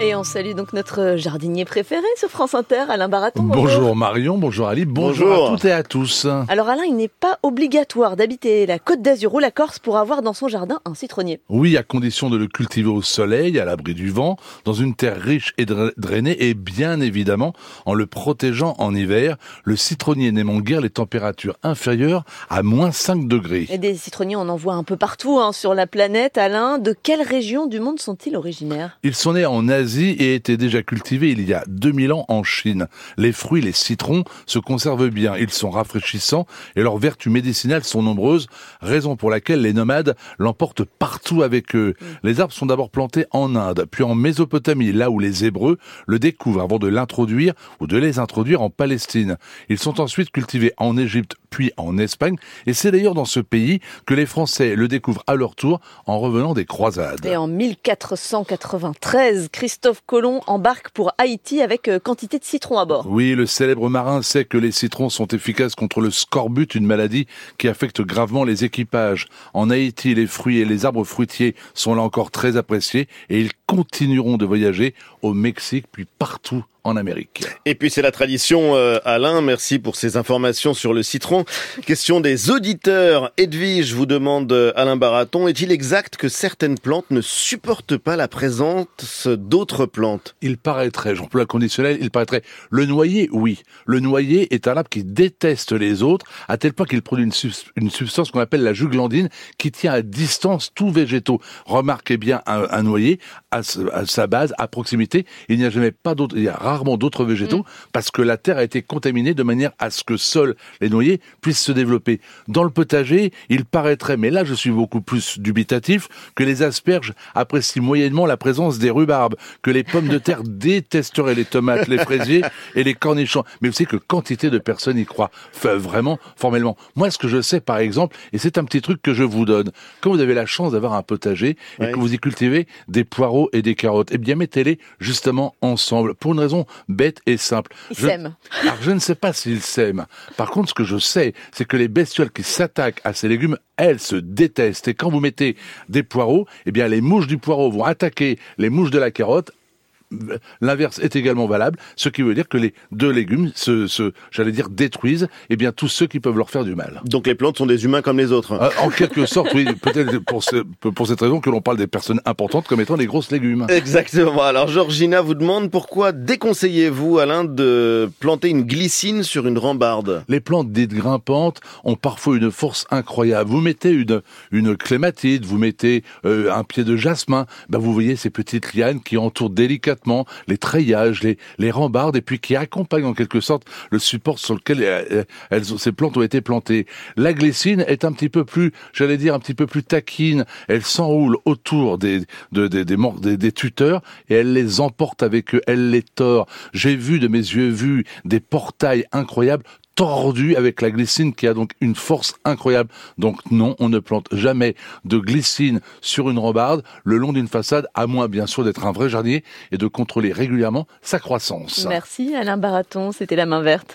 Et on salue donc notre jardinier préféré sur France Inter, Alain Baraton. Bonjour, Marion, bonjour Ali, bonjour, bonjour, à toutes et à tous. Alors Alain, il n'est pas obligatoire d'habiter la Côte d'Azur ou la Corse pour avoir dans son jardin un citronnier. Oui, à condition de le cultiver au soleil, à l'abri du vent, dans une terre riche et drainée et bien évidemment en le protégeant en hiver. Le citronnier n'aimant guère les températures inférieures à moins 5 degrés. Et des citronniers, on en voit un peu partout hein, sur la planète. Alain, de quelle région du monde sont-ils originaires? Ils sont nés en Asie et était déjà cultivé il y a 2000 ans en Chine. Les fruits, les citrons, se conservent bien. Ils sont rafraîchissants et leurs vertus médicinales sont nombreuses, raison pour laquelle les nomades l'emportent partout avec eux. Mm. Les arbres sont d'abord plantés en Inde, puis en Mésopotamie, là où les Hébreux le découvrent avant de l'introduire ou de les introduire en Palestine. Ils sont ensuite cultivés en Égypte, puis en Espagne, et c'est d'ailleurs dans ce pays que les Français le découvrent à leur tour en revenant des croisades. Et en 1493, Christophe Colomb embarque pour Haïti avec euh, quantité de citrons à bord. Oui, le célèbre marin sait que les citrons sont efficaces contre le scorbut, une maladie qui affecte gravement les équipages. En Haïti, les fruits et les arbres fruitiers sont là encore très appréciés et ils continueront de voyager au Mexique puis partout en Amérique. Et puis c'est la tradition, euh, Alain, merci pour ces informations sur le citron. Question des auditeurs. Edwige vous demande, euh, Alain Baraton, est-il exact que certaines plantes ne supportent pas la présence d'autres plantes? Il paraîtrait, j'emploie le conditionnel, il paraîtrait. Le noyer, oui. Le noyer est un arbre qui déteste les autres, à tel point qu'il produit une, substance qu'on appelle la juglandine, qui tient à distance tous végétaux. Remarquez bien un, noyer, à, sa base, à proximité, il n'y a jamais pas d'autre, il y a rarement d'autres végétaux, mm. parce que la terre a été contaminée de manière à ce que seuls les noyers puissent se développer. Dans le potager, il paraîtrait, mais là je suis beaucoup plus dubitatif, que les asperges apprécient moyennement la présence des rhubarbes, que les pommes de terre détesteraient les tomates, les fraisiers et les cornichons. Mais vous savez que quantité de personnes y croient, vraiment, formellement. Moi, ce que je sais, par exemple, et c'est un petit truc que je vous donne, quand vous avez la chance d'avoir un potager et que vous y cultivez des poireaux et des carottes, eh bien mettez-les justement ensemble, pour une raison bête et simple. je... Alors je ne sais pas s'ils s'aiment. Par contre, ce que je sais, c'est que les bestioles qui s'attaquent à ces légumes, elles se détestent. Et quand vous mettez des poireaux, eh bien les mouches du poireau vont attaquer les mouches de la carotte L'inverse est également valable, ce qui veut dire que les deux légumes se, se j'allais dire, détruisent, eh bien, tous ceux qui peuvent leur faire du mal. Donc les plantes sont des humains comme les autres. Euh, en quelque sorte, oui. Peut-être pour, pour cette raison que l'on parle des personnes importantes comme étant des grosses légumes. Exactement. Alors Georgina vous demande pourquoi déconseillez-vous, Alain, de planter une glycine sur une rambarde? Les plantes dites grimpantes ont parfois une force incroyable. Vous mettez une, une clématite, vous mettez euh, un pied de jasmin, ben vous voyez ces petites lianes qui entourent délicatement les treillages, les, les rambardes, et puis qui accompagnent en quelque sorte le support sur lequel euh, elles, ces plantes ont été plantées. La glycine est un petit peu plus, j'allais dire, un petit peu plus taquine. Elle s'enroule autour des, des, des, des, tuteurs et elle les emporte avec eux, elle les tord. J'ai vu de mes yeux vus des portails incroyables tordu avec la glycine qui a donc une force incroyable. Donc non, on ne plante jamais de glycine sur une rambarde le long d'une façade, à moins bien sûr d'être un vrai jardinier et de contrôler régulièrement sa croissance. Merci Alain Baraton, c'était la main verte.